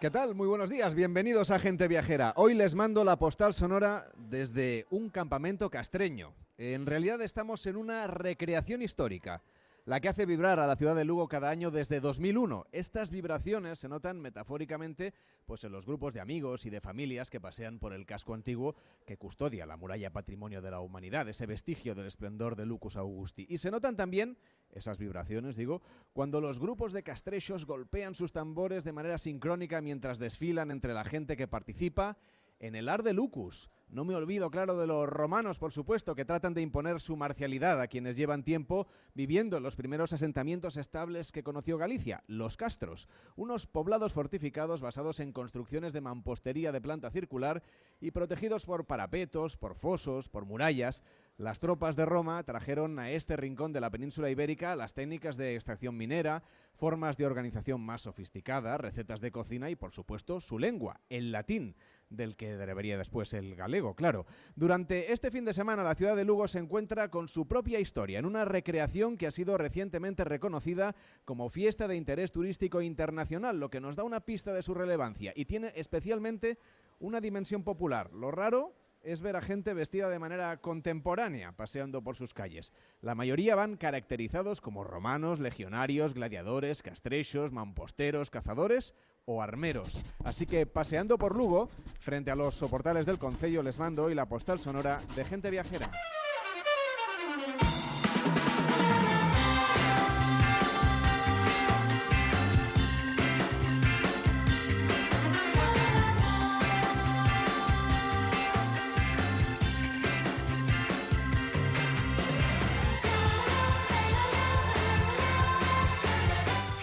¿Qué tal? Muy buenos días, bienvenidos a Gente Viajera. Hoy les mando la postal sonora desde un campamento castreño. En realidad estamos en una recreación histórica la que hace vibrar a la ciudad de Lugo cada año desde 2001. Estas vibraciones se notan metafóricamente pues en los grupos de amigos y de familias que pasean por el casco antiguo que custodia la muralla patrimonio de la humanidad, ese vestigio del esplendor de Lucus Augusti. Y se notan también esas vibraciones, digo, cuando los grupos de castrechos golpean sus tambores de manera sincrónica mientras desfilan entre la gente que participa en el Ar de Lucus. No me olvido, claro, de los romanos, por supuesto, que tratan de imponer su marcialidad a quienes llevan tiempo viviendo en los primeros asentamientos estables que conoció Galicia, los castros, unos poblados fortificados basados en construcciones de mampostería de planta circular y protegidos por parapetos, por fosos, por murallas. Las tropas de Roma trajeron a este rincón de la península ibérica las técnicas de extracción minera, formas de organización más sofisticadas, recetas de cocina y, por supuesto, su lengua, el latín del que debería después el galego, claro. Durante este fin de semana la ciudad de Lugo se encuentra con su propia historia, en una recreación que ha sido recientemente reconocida como fiesta de interés turístico internacional, lo que nos da una pista de su relevancia y tiene especialmente una dimensión popular. Lo raro es ver a gente vestida de manera contemporánea paseando por sus calles. La mayoría van caracterizados como romanos, legionarios, gladiadores, castrechos, mamposteros, cazadores o armeros. Así que paseando por Lugo, frente a los soportales del Concello, les mando hoy la postal sonora de gente viajera.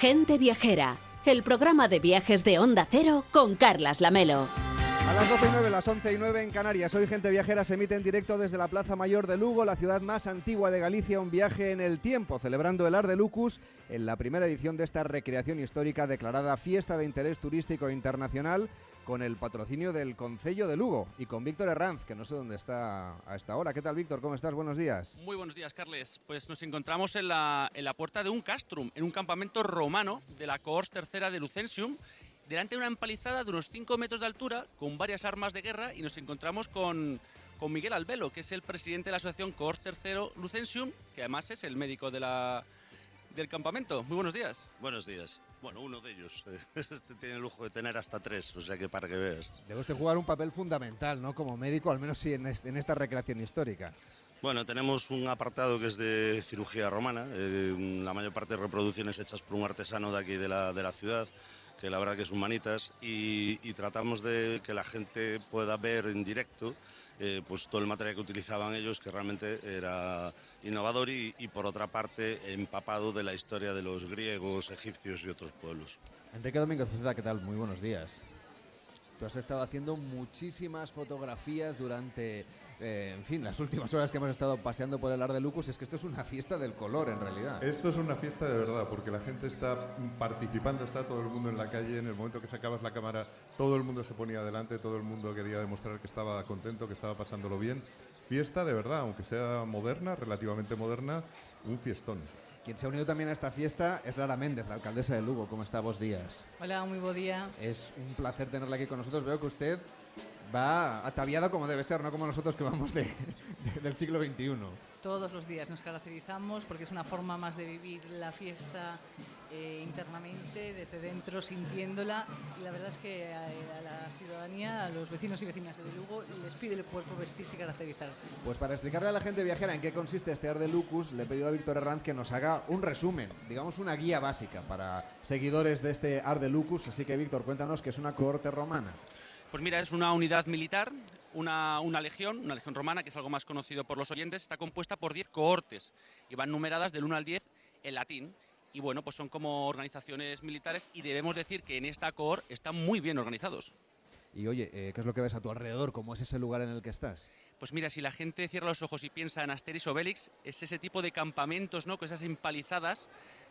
Gente Viajera, el programa de viajes de Onda Cero con Carlas Lamelo. A las 12 y 9, las 11 y 9 en Canarias. Hoy Gente Viajera se emite en directo desde la Plaza Mayor de Lugo, la ciudad más antigua de Galicia, un viaje en el tiempo, celebrando el Ar de Lucus en la primera edición de esta recreación histórica declarada Fiesta de Interés Turístico Internacional con el patrocinio del Concello de Lugo y con Víctor Herranz, que no sé dónde está a esta hora. ¿Qué tal, Víctor? ¿Cómo estás? Buenos días. Muy buenos días, Carles. Pues nos encontramos en la, en la puerta de un castrum, en un campamento romano de la cohort tercera de Lucensium, delante de una empalizada de unos 5 metros de altura, con varias armas de guerra, y nos encontramos con, con Miguel Albelo, que es el presidente de la asociación cohort tercero Lucensium, que además es el médico de la, del campamento. Muy buenos días. Buenos días. Bueno, uno de ellos. Este tiene el lujo de tener hasta tres, o sea que para que veas. Debe usted jugar un papel fundamental, ¿no? Como médico, al menos sí en, este- en esta recreación histórica. Bueno, tenemos un apartado que es de cirugía romana, eh, la mayor parte de reproducciones hechas por un artesano de aquí de la, de la ciudad, que la verdad que es humanitas, y, y tratamos de que la gente pueda ver en directo eh, pues todo el material que utilizaban ellos, que realmente era innovador y, y por otra parte empapado de la historia de los griegos, egipcios y otros pueblos. Enrique Domínguez Ceda, ¿qué tal? Muy buenos días. Tú has estado haciendo muchísimas fotografías durante, eh, en fin, las últimas horas que hemos estado paseando por el Ar de Lucus. Es que esto es una fiesta del color, en realidad. Esto es una fiesta de verdad, porque la gente está participando, está todo el mundo en la calle, en el momento que sacabas la cámara, todo el mundo se ponía adelante, todo el mundo quería demostrar que estaba contento, que estaba pasándolo bien. Fiesta de verdad, aunque sea moderna, relativamente moderna, un fiestón. Quien se ha unido también a esta fiesta es Lara Méndez, la alcaldesa de Lugo. ¿Cómo está? Vos días. Hola, muy buen día. Es un placer tenerla aquí con nosotros. Veo que usted va ataviada como debe ser, no como nosotros que vamos de, de- del siglo XXI. Todos los días nos caracterizamos porque es una forma más de vivir la fiesta eh, internamente, desde dentro, sintiéndola. Y la verdad es que a, a la ciudadanía, a los vecinos y vecinas de Lugo, les pide el cuerpo vestirse y caracterizarse. Pues para explicarle a la gente viajera en qué consiste este Ar de Lucus, le he pedido a Víctor Herranz que nos haga un resumen, digamos una guía básica para seguidores de este Ar de Lucus. Así que, Víctor, cuéntanos que es una cohorte romana. Pues mira, es una unidad militar, una, una legión, una legión romana, que es algo más conocido por los oyentes, está compuesta por 10 cohortes y van numeradas del 1 al 10 en latín. Y bueno, pues son como organizaciones militares y debemos decir que en esta cohort están muy bien organizados. Y oye, eh, ¿qué es lo que ves a tu alrededor? ¿Cómo es ese lugar en el que estás? Pues mira, si la gente cierra los ojos y piensa en Asterix Obelix, es ese tipo de campamentos, ¿no? Con esas empalizadas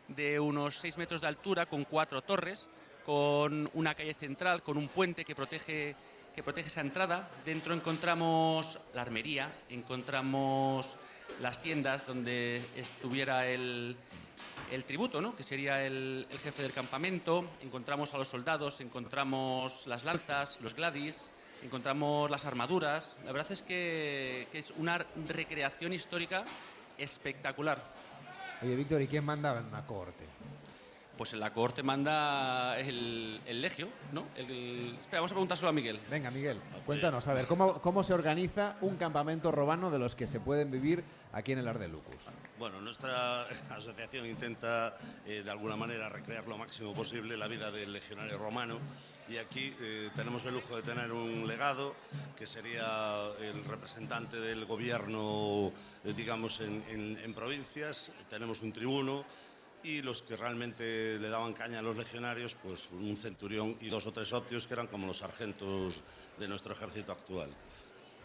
de unos 6 metros de altura, con cuatro torres, con una calle central, con un puente que protege, que protege esa entrada. Dentro encontramos la armería, encontramos las tiendas donde estuviera el, tributo, ¿no? que sería el, jefe del campamento, encontramos a los soldados, encontramos las lanzas, los gladys, encontramos las armaduras. La verdad es que, que es una recreación histórica espectacular. Oye, Víctor, ¿y quién mandaba en una corte? Pues en la cohorte manda el, el legio, ¿no? El- espera, vamos a preguntárselo a Miguel. Venga, Miguel, cuéntanos, a ver, ¿cómo, ¿cómo se organiza un campamento romano de los que se pueden vivir aquí en el Ar de Lucus? Bueno, nuestra asociación intenta eh, de alguna manera recrear lo máximo posible la vida del legionario romano y aquí eh, tenemos el lujo de tener un legado que sería el representante del gobierno, eh, digamos, en, en- en provincias, tenemos un tribuno y los que realmente le daban caña a los legionarios, pues un centurión y dos o tres optios que eran como los sargentos de nuestro ejército actual.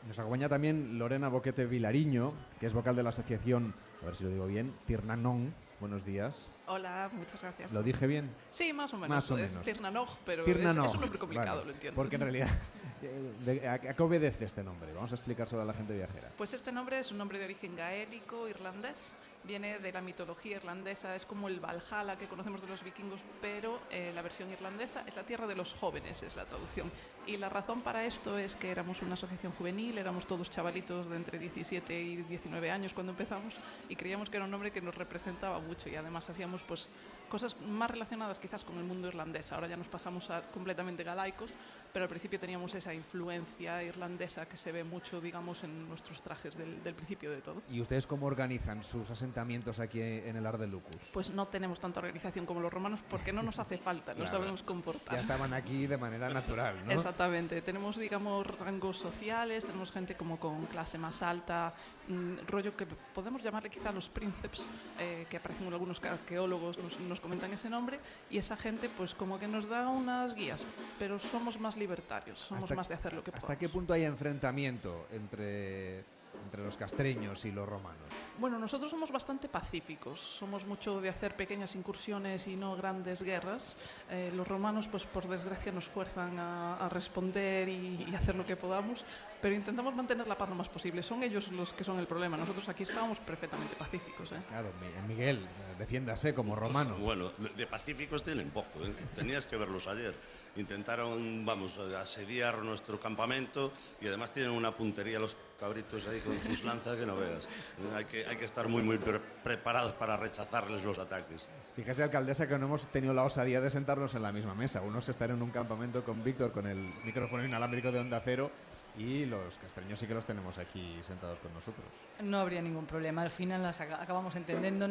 Nos acompaña también Lorena Boquete Vilariño, que es vocal de la asociación, a ver si lo digo bien, Tirnanón. Buenos días. Hola, muchas gracias. ¿Lo dije bien? Sí, más o menos. Más o es menos. Tirnanoj, pero es, Tirnanoj. es un nombre complicado, Vale, lo entiendo. Porque en realidad, eh, ¿a, qué obedece este nombre? Vamos a explicárselo a la gente viajera. Pues este nombre es un nombre de origen gaélico, irlandés. Viene de la mitología irlandesa, es como el Valhalla que conocemos de los vikingos, pero eh, la versión irlandesa es la tierra de los jóvenes, es la traducción. Y la razón para esto es que éramos una asociación juvenil, éramos todos chavalitos de entre 17 y 19 años cuando empezamos y creíamos que era un nombre que nos representaba mucho y además hacíamos pues cosas más relacionadas quizás con el mundo irlandés. Ahora ya nos pasamos a completamente galaicos, pero al principio teníamos esa influencia irlandesa que se ve mucho, digamos, en nuestros trajes del, del principio de todo. ¿Y ustedes cómo organizan sus asentamientos aquí en el Ar de Lucus? Pues no tenemos tanta organización como los romanos porque no nos hace falta, no Claro. sabemos comportar. Ya estaban aquí de manera natural, ¿no? Exactamente, tenemos digamos rangos sociales, tenemos gente como con clase más alta, mm, rollo que podemos llamarle quizá los príncipes, eh, que aparecen en algunos arqueólogos, nos, nos comentan ese nombre, y esa gente pues como que nos da unas guías, pero somos más libertarios, somos ¿Hasta- más de hacer lo que ¿Hasta podamos. qué punto hay enfrentamiento entre, entre los castreños y los romanos? Bueno, nosotros somos bastante pacíficos, somos mucho de hacer pequeñas incursiones y no grandes guerras. Eh, los romanos, pues por desgracia, nos fuerzan a, a responder y, y hacer lo que podamos, pero intentamos mantener la paz lo más posible. Son ellos los que son el problema. Nosotros aquí estábamos perfectamente pacíficos. ¿eh? Claro, Mi- Miguel, eh, defiéndase como romano. Bueno, de, de pacíficos tienen poco, ¿eh? tenías que verlos ayer. Intentaron, vamos, asediar nuestro campamento y además tienen una puntería los cabritos ahí con sus lanzas que no veas. Hay que, hay que estar muy, muy pre- preparados para rechazarles los ataques. Fíjese, alcaldesa, que no hemos tenido la osadía de sentarnos en la misma mesa. Unos estar en un campamento con Víctor con el micrófono inalámbrico de Onda Cero y los castreños sí que los tenemos aquí sentados con nosotros. No habría ningún problema. Al final las aca- acabamos entendiendo,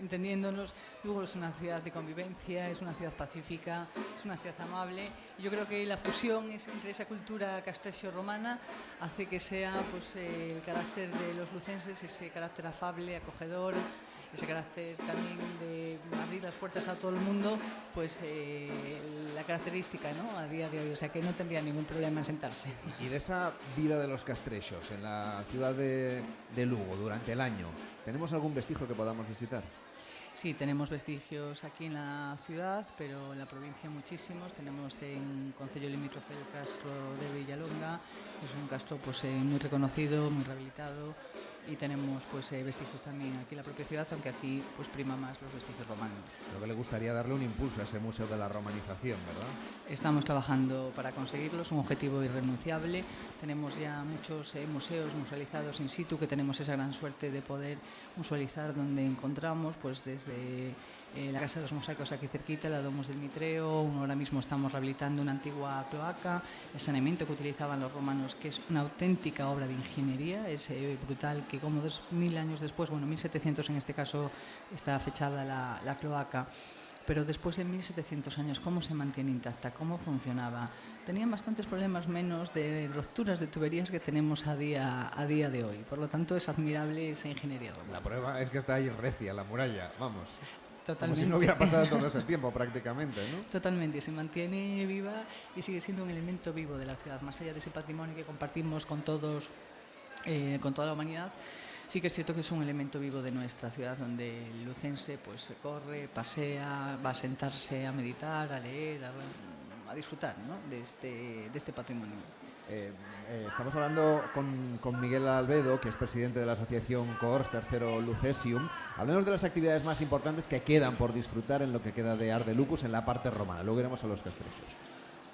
entendiéndonos. Lugo es una ciudad de convivencia, es una ciudad pacífica, es una ciudad amable. Yo creo que la fusión es entre esa cultura castrexo-romana hace que sea pues, eh, el carácter de los lucenses, ese carácter afable, acogedor, ese carácter también de abrir las puertas a todo el mundo, pues eh, la característica ¿no? a día de hoy. O sea que no tendría ningún problema en sentarse. Y de esa vida de los castrechos en la ciudad de, de Lugo durante el año, ¿tenemos algún vestigio que podamos visitar? Sí, tenemos vestigios aquí en la ciudad, pero en la provincia muchísimos. Tenemos en Concello Limítrofe el castro de Villalonga, que es un castro pues, eh, muy reconocido, muy rehabilitado. Y tenemos pues, eh, vestigios también aquí en la propia ciudad, aunque aquí pues, prima más los vestigios romanos. Creo que le gustaría darle un impulso a ese museo de la romanización, ¿verdad? Estamos trabajando para conseguirlo, es un objetivo irrenunciable. Tenemos ya muchos eh, museos musealizados in situ, que tenemos esa gran suerte de poder musealizar donde encontramos, pues desde eh, la Casa de los Mosaicos aquí cerquita, la Domus del Mitreo, ahora mismo estamos rehabilitando una antigua cloaca, el saneamiento que utilizaban los romanos, que es una auténtica obra de ingeniería, es eh, brutal que como dos mil años después, bueno, 1700 en este caso está fechada la, cloaca, pero después de 1700 años, ¿cómo se mantiene intacta? ¿Cómo funcionaba? Tenían bastantes problemas menos de rupturas de tuberías que tenemos a día, a día de hoy. Por lo tanto, es admirable esa ingeniería. La prueba es que está ahí recia, la muralla, vamos. Como Totalmente. si no hubiera pasado todo ese tiempo prácticamente, ¿no? Totalmente, se mantiene viva y sigue siendo un elemento vivo de la ciudad, más allá de ese patrimonio que compartimos con todos, eh, con toda la humanidad. Sí que es cierto que es un elemento vivo de nuestra ciudad, donde el lucense pues se corre, pasea, va a sentarse a meditar, a leer, a, a disfrutar ¿no? de, este, de este patrimonio. Eh, eh, estamos hablando con, con, Miguel Albedo, que es presidente de la asociación Coors Tercero Lucesium. Hablemos de las actividades más importantes que quedan por disfrutar en lo que queda de Ardelucus en la parte romana. Luego iremos a los castrechos.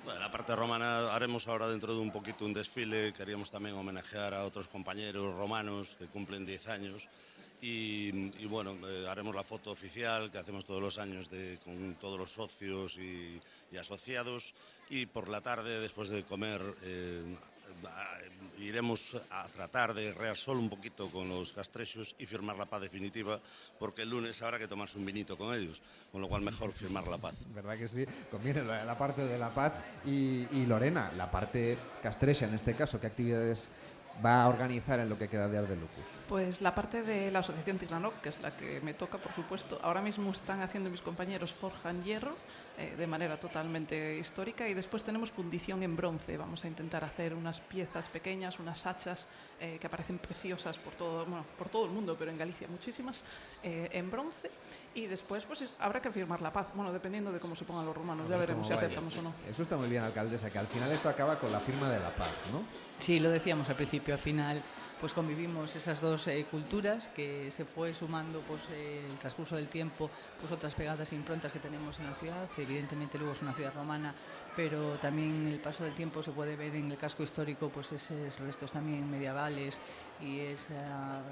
Bueno, la parte romana haremos ahora dentro de un poquito un desfile. Queríamos también homenajear a otros compañeros romanos que cumplen 10 años. Y, bueno, eh, haremos la foto oficial que hacemos todos los años con todos los socios y, y asociados. Y por la tarde, después de comer, eh, iremos a tratar de rear solo un poquito con los castrechos y firmar la paz definitiva, porque el lunes habrá que tomarse un vinito con ellos, con lo cual mejor firmar la paz. ¿Verdad que sí? Conviene la, parte de la paz. Y, y, Lorena, la parte castrecha en este caso, ¿qué actividades va a organizar en lo que queda de Ardelucus? Pues la parte de la Asociación Tirnanoc, que es la que me toca, por supuesto. Ahora mismo están haciendo mis compañeros forjan hierro eh, de manera totalmente histórica y después tenemos fundición en bronce. Vamos a intentar hacer unas piezas pequeñas, unas hachas eh, que aparecen preciosas por todo, bueno, por todo el mundo, pero en Galicia muchísimas, eh, en bronce. Y después pues es, habrá que firmar la paz, bueno, dependiendo de cómo se pongan los romanos, ya veremos si aceptamos o no. Eso está muy bien, alcaldesa, que al final esto acaba con la firma de la paz, ¿no? Sí, lo decíamos al principio, al final pues convivimos esas dos eh, culturas que se fue sumando pues eh, el transcurso del tiempo pues otras pegadas e improntas que tenemos en la ciudad evidentemente luego es una ciudad romana pero también el paso del tiempo se puede ver en el casco histórico pues esos restos también medievales y esa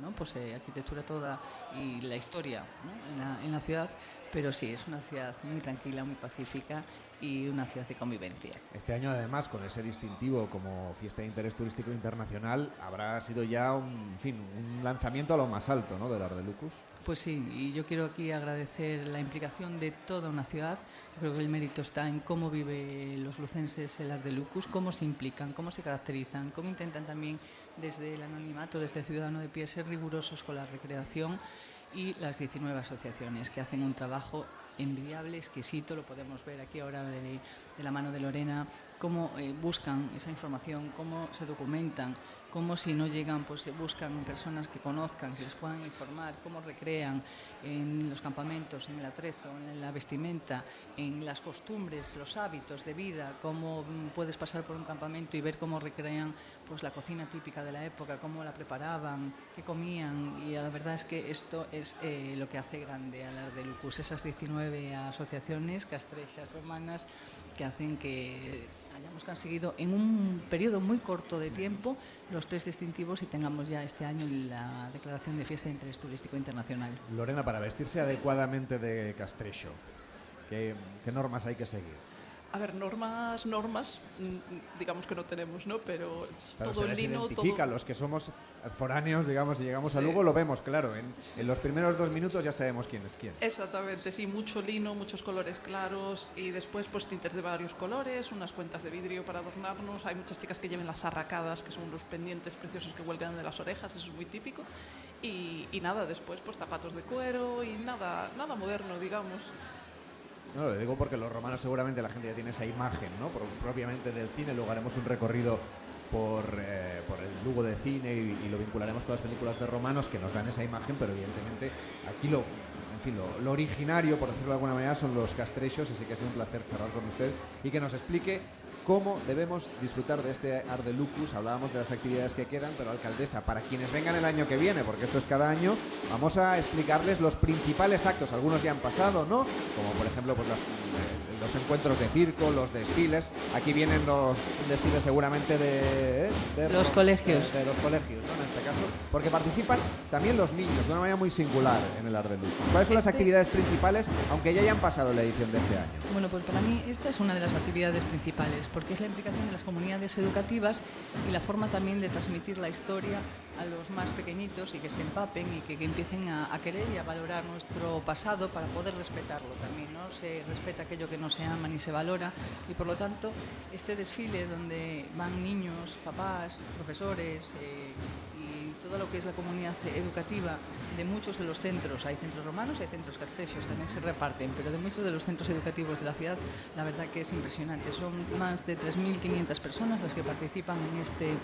¿no? pues, eh, arquitectura toda y la historia en, la, en la ciudad pero sí es una ciudad muy tranquila muy pacífica y una ciudad de convivencia. Este año, además, con ese distintivo como fiesta de interés turístico internacional, habrá sido ya un, en fin, un lanzamiento a lo más alto ¿no? del Ardelucus. Pues sí, y yo quiero aquí agradecer la implicación de toda una ciudad. Creo que el mérito está en cómo vive los lucenses el Ardelucus, cómo se implican, cómo se caracterizan, cómo intentan también desde el anonimato, desde el ciudadano de pie, ser rigurosos con la recreación y las 19 asociaciones que hacen un trabajo envidiable, exquisito, lo podemos ver aquí ahora de, la mano de Lorena, cómo eh, buscan esa información, cómo se documentan, cómo si no llegan, pues buscan personas que conozcan, que les puedan informar, cómo recrean en los campamentos, en el atrezo, en la vestimenta, en las costumbres, los hábitos de vida, cómo puedes pasar por un campamento y ver cómo recrean pues la cocina típica de la época, cómo la preparaban, qué comían. Y la verdad es que esto es eh, lo que hace grande a la de Lucus, esas 19 asociaciones castrechas romanas que hacen que hayamos conseguido en un periodo muy corto de tiempo los tres distintivos y tengamos ya este año la declaración de fiesta de interés turístico internacional. Lorena, para vestirse adecuadamente de castrecho, ¿qué, qué normas hay que seguir? A ver, normas, normas, digamos que no tenemos, ¿no? Pero, todo se el les lino, identifica, todo... los que somos foráneos, digamos, y llegamos a. Lugo, lo vemos, claro. En, en los primeros dos minutos ya sabemos quién es quién. Exactamente, sí, mucho lino, muchos colores claros y después pues tintes de varios colores, unas cuentas de vidrio para adornarnos. Hay muchas chicas que lleven las arracadas, que son los pendientes preciosos que huelgan de las orejas, eso es muy típico. Y, y nada, después pues zapatos de cuero y nada, nada moderno, digamos. No, lo digo porque los romanos seguramente la gente ya tiene esa imagen, ¿no? Propiamente del cine. Luego haremos un recorrido por, eh, por el Lugo de cine y, lo vincularemos con las películas de romanos que nos dan esa imagen, pero evidentemente aquí lo, en fin, lo originario, por decirlo de alguna manera, son los castrechos, así que ha sido un placer charlar con usted y que nos explique cómo debemos disfrutar de este Ardelucus. Hablábamos de las actividades que quedan, pero alcaldesa, para quienes vengan el año que viene, porque esto es cada año, vamos a explicarles los principales actos. Algunos ya han pasado, ¿no? Como por ejemplo pues, las- eh, los encuentros de circo, los desfiles. Aquí vienen los desfiles seguramente de, ¿eh? de Los colegios. De, de los colegios, ¿no? En este caso, porque participan también los niños de una manera muy singular en el Ardelucus. ¿Cuáles son las Este- actividades principales, aunque ya hayan pasado la edición de este año? Bueno, pues para mí esta es una de las actividades principales, porque es la implicación de las comunidades educativas y la forma también de transmitir la historia a los más pequeñitos y que se empapen y que, empiecen a, querer y a valorar nuestro pasado para poder respetarlo también, ¿no? Se respeta aquello que no se ama ni se valora y por lo tanto este desfile donde van niños, papás, profesores eh, y todo lo que es la comunidad educativa de muchos de los centros, hay centros romanos, hay centros castrechos, también se reparten, pero de muchos de los centros educativos de la ciudad, la verdad que es impresionante. Son más de 3.500 personas las que participan en este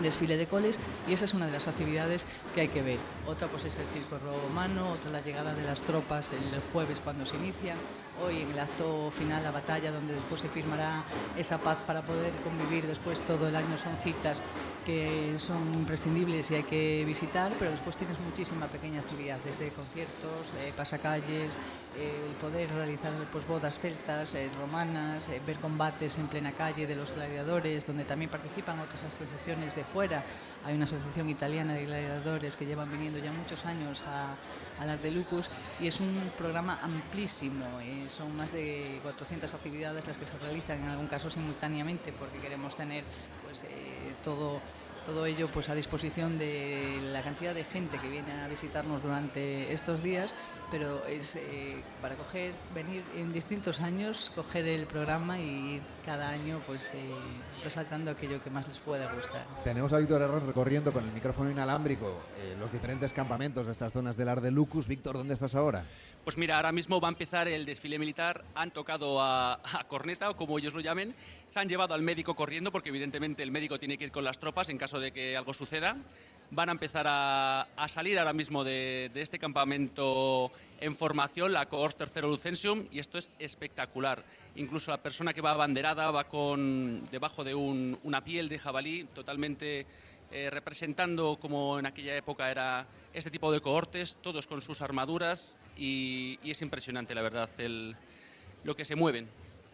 desfile de coles y esa es una de las actividades que hay que ver. Otra pues es el circo romano, otra la llegada de las tropas el jueves cuando se inician. hoy en el acto final, la batalla, donde después se firmará esa paz para poder convivir después todo el año. Son citas que son imprescindibles y hay que visitar, pero después tienes muchísima pequeña actividad, desde conciertos, eh, pasacalles, eh, el poder realizar pues, bodas celtas, eh, romanas, ver combates en plena calle de los gladiadores, donde también participan otras asociaciones de fuera. Hay una asociación italiana de gladiadores que llevan viniendo ya muchos años a, a las de Lucus y es un programa amplísimo. son más de 400 actividades las que se realizan en algún caso simultáneamente porque queremos tener pues, eh, todo todo ello pues a disposición de la cantidad de gente que viene a visitarnos durante estos días, pero es eh, para coger, venir en distintos años, coger el programa y ir cada año pues eh, resaltando aquello que más les pueda gustar. Tenemos a Víctor Herrón recorriendo con el micrófono inalámbrico eh, los diferentes campamentos de estas zonas del Ar de Lucus. Víctor, ¿dónde estás ahora? Pues mira, ahora mismo va a empezar el desfile militar, han tocado a, a, corneta o como ellos lo llamen, se han llevado al médico corriendo porque evidentemente el médico tiene que ir con las tropas en caso de que algo suceda. Van a empezar a, a salir ahora mismo de, de, este campamento en formación, la Cohort Tercero Lucensium, y esto es espectacular. Incluso la persona que va abanderada va con debajo de un, una piel de jabalí totalmente eh, representando como en aquella época era este tipo de cohortes, todos con sus armaduras, y, y es impresionante, la verdad, el, lo que se mueven.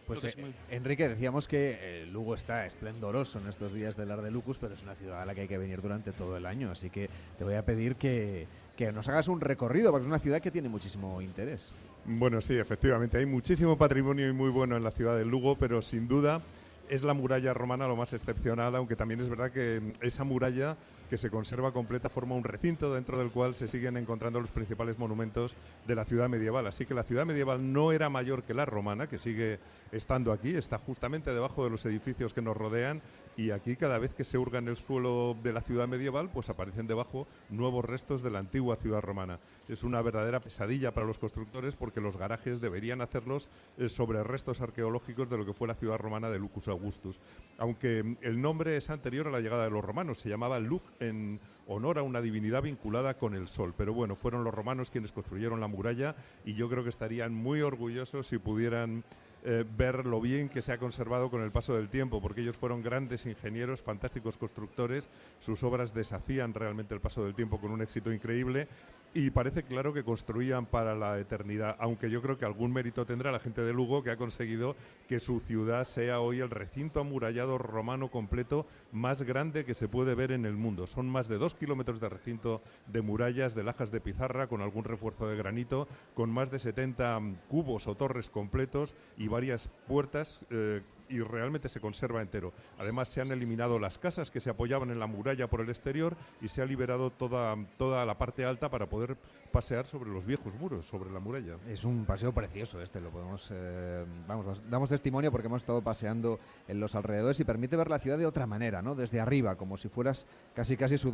Pues eh, Enrique, decíamos que eh, Lugo está esplendoroso en estos días del Ar de Lucus, pero es una ciudad a la que hay que venir durante todo el año, así que te voy a pedir que, que nos hagas un recorrido, porque es una ciudad que tiene muchísimo interés. Bueno, sí, efectivamente, hay muchísimo patrimonio y muy bueno en la ciudad de Lugo, pero sin duda es la muralla romana lo más excepcional, aunque también es verdad que esa muralla que se conserva completa forma un recinto dentro del cual se siguen encontrando los principales monumentos de la ciudad medieval. Así que la ciudad medieval no era mayor que la romana, que sigue estando aquí, está justamente debajo de los edificios que nos rodean y aquí cada vez que se hurga en el suelo de la ciudad medieval, pues aparecen debajo nuevos restos de la antigua ciudad romana. Es una verdadera pesadilla para los constructores porque los garajes deberían hacerlos eh, sobre restos arqueológicos de lo que fue la ciudad romana de Lucus Augustus. Aunque el nombre es anterior a la llegada de los romanos, se llamaba Lug en honor a una divinidad vinculada con el sol. Pero bueno, fueron los romanos quienes construyeron la muralla y yo creo que estarían muy orgullosos si pudieran eh, ver lo bien que se ha conservado con el paso del tiempo, porque ellos fueron grandes ingenieros, fantásticos constructores, sus obras desafían realmente el paso del tiempo con un éxito increíble y parece claro que construían para la eternidad, aunque yo creo que algún mérito tendrá la gente de Lugo que ha conseguido que su ciudad sea hoy el recinto amurallado romano completo más grande que se puede ver en el mundo. Son más de dos kilómetros de recinto de murallas, de lajas de pizarra, con algún refuerzo de granito, con más de 70 cubos o torres completos y varias puertas. Eh, y realmente se conserva entero. Además, se han eliminado las casas que se apoyaban en la muralla por el exterior y se ha liberado toda, toda la parte alta para poder pasear sobre los viejos muros, sobre la muralla. Es un paseo precioso este, lo podemos, eh, vamos, damos testimonio porque hemos estado paseando en los alrededores y permite ver la ciudad de otra manera, ¿no? Desde arriba, como si fueras casi casi su,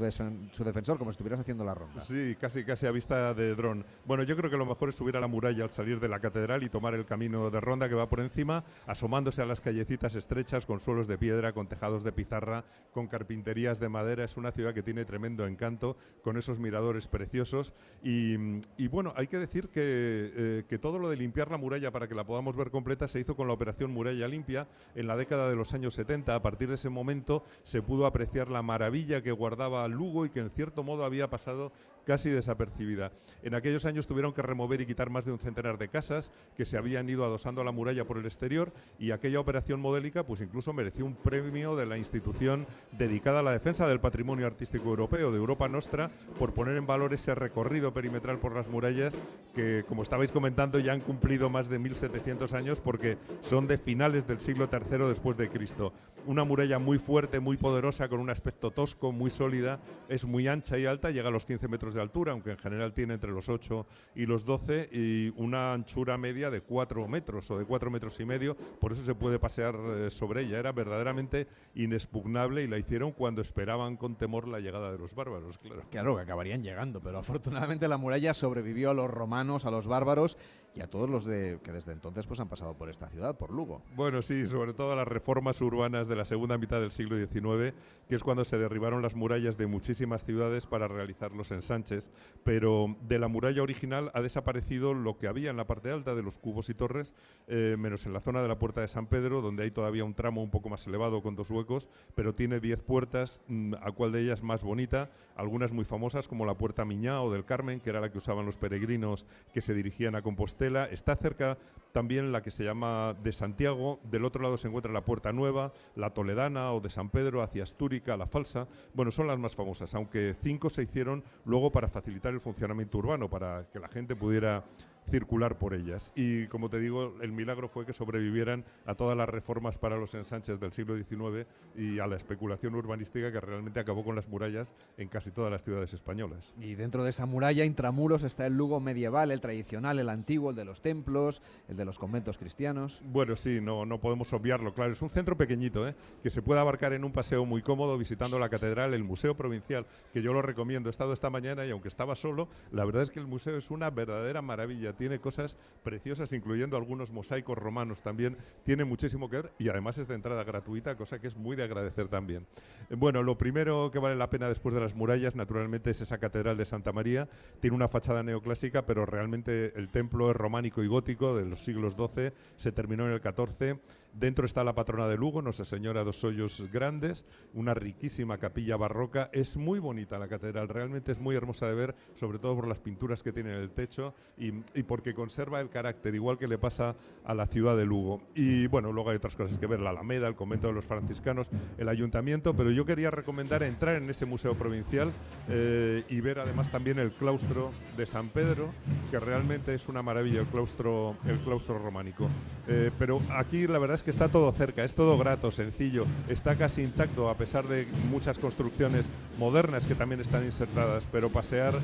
su defensor, como si estuvieras haciendo la ronda. Sí, casi casi a vista de dron. Bueno, yo creo que lo mejor es subir a la muralla al salir de la catedral y tomar el camino de ronda que va por encima, asomándose a las calles estrechas con suelos de piedra, con tejados de pizarra, con carpinterías de madera. Es una ciudad que tiene tremendo encanto, con esos miradores preciosos. Y, y bueno, hay que decir que, eh, que, todo lo de limpiar la muralla para que la podamos ver completa se hizo con la operación Muralla Limpia en la década de los años 70. A partir de ese momento se pudo apreciar la maravilla que guardaba Lugo y que en cierto modo había pasado casi desapercibida. En aquellos años tuvieron que remover y quitar más de un centenar de casas que se habían ido adosando a la muralla por el exterior y aquella operación modélica pues incluso mereció un premio de la institución dedicada a la defensa del patrimonio artístico europeo, de Europa Nostra, por poner en valor ese recorrido perimetral por las murallas que, como estabais comentando, ya han cumplido más de 1700 años porque son de finales del siglo III después de Cristo. Una muralla muy fuerte, muy poderosa, con un aspecto tosco, muy sólida, es muy ancha y alta, llega a los 15 metros de altura, aunque en general tiene entre los 8 y los 12, y una anchura media de 4 metros o de 4 metros y medio, por eso se puede pasear eh, sobre ella. Era verdaderamente inexpugnable y la hicieron cuando esperaban con temor la llegada de los bárbaros, claro. Claro, que acabarían llegando, pero afortunadamente la muralla sobrevivió a los romanos, a los bárbaros, y a todos los que desde entonces pues han pasado por esta ciudad, por Lugo. Bueno, sí, sobre todo las reformas urbanas de la segunda mitad del siglo XIX, que es cuando se derribaron las murallas de muchísimas ciudades para realizar los ensanches, pero de la muralla original ha desaparecido lo que había en la parte alta de los cubos y torres, eh, menos en la zona de la Puerta de San Pedro, donde hay todavía un tramo un poco más elevado con dos huecos, pero tiene diez puertas, mm, a cual de ellas más bonita, algunas muy famosas como la Puerta Miñá o del Carmen, que era la que usaban los peregrinos que se dirigían a Compostela. Está cerca también la que se llama de Santiago, del otro lado se encuentra la Puerta Nueva, la Toledana o de San Pedro hacia Astúrica, la Falsa. Bueno, son las más famosas, aunque cinco se hicieron luego para facilitar el funcionamiento urbano, para que la gente pudiera circular por ellas. Y como te digo, el milagro fue que sobrevivieran a todas las reformas para los ensanches del siglo XIX y a la especulación urbanística que realmente acabó con las murallas en casi todas las ciudades españolas. Y dentro de esa muralla, intramuros, está el Lugo medieval, el tradicional, el antiguo, el de los templos, el de los conventos cristianos. Bueno, sí, no, no podemos obviarlo, claro. Es un centro pequeñito, ¿eh? que se puede abarcar en un paseo muy cómodo visitando la catedral, el Museo Provincial, que yo lo recomiendo. He estado esta mañana y aunque estaba solo, la verdad es que el museo es una verdadera maravilla tiene cosas preciosas, incluyendo algunos mosaicos romanos también. Tiene muchísimo que ver y además es de entrada gratuita, cosa que es muy de agradecer también. Eh, Bueno, lo primero que vale la pena después de las murallas, naturalmente, es esa catedral de Santa María. Tiene una fachada neoclásica, pero realmente el templo es románico y gótico de los siglos XII, se terminó en el XIV. Dentro está la patrona de Lugo, Nuestra Señora dos Hoyos Grandes, una riquísima capilla barroca. Es muy bonita la catedral, realmente es muy hermosa de ver, sobre todo por las pinturas que tiene en el techo y, y porque conserva el carácter, igual que le pasa a la ciudad de Lugo. Y bueno, luego hay otras cosas que ver, la Alameda, el convento de los franciscanos, el ayuntamiento, pero yo quería recomendar entrar en ese museo provincial eh, y ver además también el claustro de San Pedro, que realmente es una maravilla el claustro, el claustro románico. Eh, pero aquí la verdad es que está todo cerca, es todo grato, sencillo, está casi intacto a pesar de muchas construcciones modernas que también están insertadas, pero pasear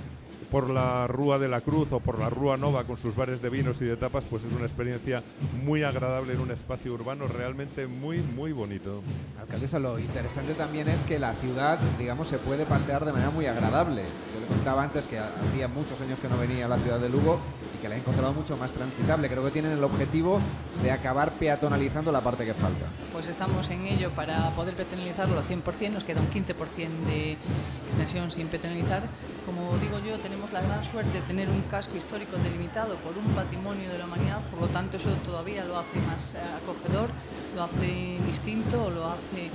por la Rúa de la Cruz o por la Rúa Nova con sus bares de vinos y de tapas, pues es una experiencia muy agradable en un espacio urbano realmente muy, muy bonito. Alcaldesa, lo interesante también es que la ciudad, digamos, se puede pasear de manera muy agradable. Yo le contaba antes que hacía muchos años que no venía a la ciudad de Lugo y que la he encontrado mucho más transitable. Creo que tienen el objetivo de acabar peatonalizando la parte que falta. Pues estamos en ello para poder peatonalizarlo al 100%, nos queda un 15% de extensión sin peatonalizar. Como digo yo, tenemos la gran suerte de tener un casco histórico delimitado por un patrimonio de la humanidad, por lo tanto eso todavía lo hace más eh, acogedor, lo hace distinto, lo hace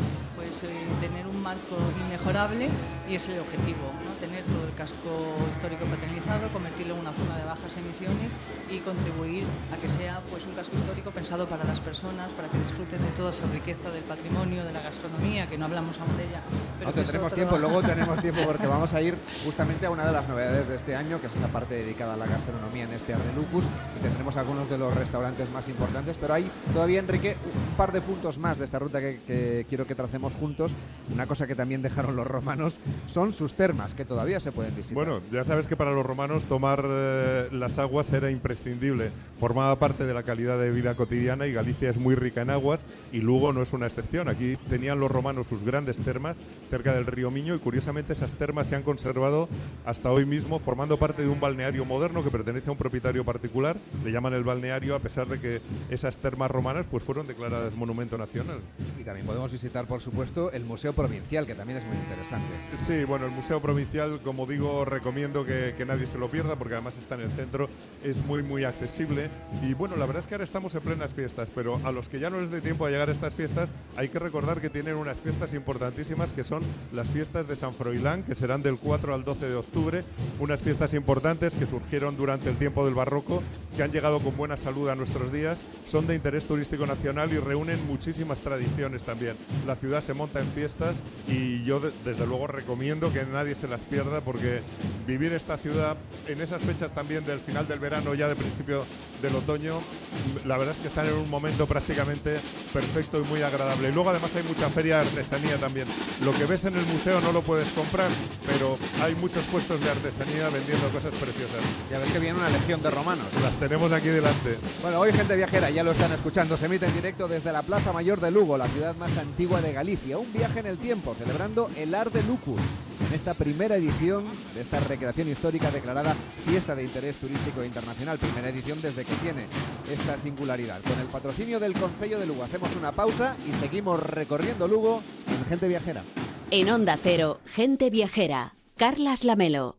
pues eh, tener un marco inmejorable y es el objetivo, ¿no? tener todo el casco histórico peatonalizado, convertirlo en una zona de bajas emisiones y contribuir a que sea pues un casco histórico pensado para las personas, para que disfruten de toda esa riqueza del patrimonio, de la gastronomía, que no hablamos aún de ella. pero No tendremos otro- tiempo, luego tenemos tiempo porque vamos a ir justamente a una de las novedades de este año, que es esa parte dedicada a la gastronomía en este Ardelucus, tendremos algunos de los restaurantes más importantes, pero hay todavía, Enrique, un par de puntos más de esta ruta que, que quiero que tracemos juntos. Una cosa que también dejaron los romanos son sus termas, que todavía se pueden visitar. Bueno, ya sabes que para los romanos tomar eh, las aguas era imprescindible. Formaba parte de la calidad de vida cotidiana y Galicia es muy rica en aguas y Lugo no es una excepción. Aquí tenían los romanos sus grandes termas cerca del río Miño y curiosamente esas termas se han conservado hasta hoy mismo formando parte de un balneario moderno que pertenece a un propietario particular. Le llaman el balneario a pesar de que esas termas romanas pues fueron declaradas monumento nacional. Y también podemos visitar, por supuesto, el Museo Provincial, que también es muy interesante. Sí, bueno, el Museo Provincial, como digo, recomiendo que, que nadie se lo pierda porque además está en el centro, es muy, muy accesible. Y bueno, la verdad es que ahora estamos en plenas fiestas, pero a los que ya no les dé tiempo a llegar a estas fiestas, hay que recordar que tienen unas fiestas importantísimas que son las fiestas de San Froilán, que serán del 4 al 12 de octubre, unas fiestas importantes que surgieron durante el tiempo del barroco, que han llegado con buena salud a nuestros días, son de interés turístico nacional y reúnen muchísimas tradiciones también. La ciudad se monta en fiestas y yo de- desde luego recomiendo que nadie se las pierda porque vivir esta ciudad en esas fechas también del final del verano, ya de principio del otoño, la verdad es que están en un momento prácticamente perfecto y muy agradable. Y luego además hay mucha feria de artesanía también. Lo que ves en el museo no lo puedes comprar, pero hay muchos puestos de artesanía vendiendo cosas preciosas. Ya ves que viene una legión de romanos. Las tenemos aquí delante. Bueno, hoy gente viajera, ya lo están escuchando, se emite en directo desde la Plaza Mayor de Lugo, la ciudad más antigua de Galicia. Un viaje en el tiempo, celebrando el Ar de Lucus, en esta primera edición de esta recreación histórica declarada Fiesta de Interés Turístico Internacional, primera edición desde que tiene esta singularidad. Con el patrocinio del Concello de Lugo hacemos una pausa y seguimos recorriendo Lugo en Gente Viajera. En Onda Cero, Gente Viajera, Carlas Lamelo.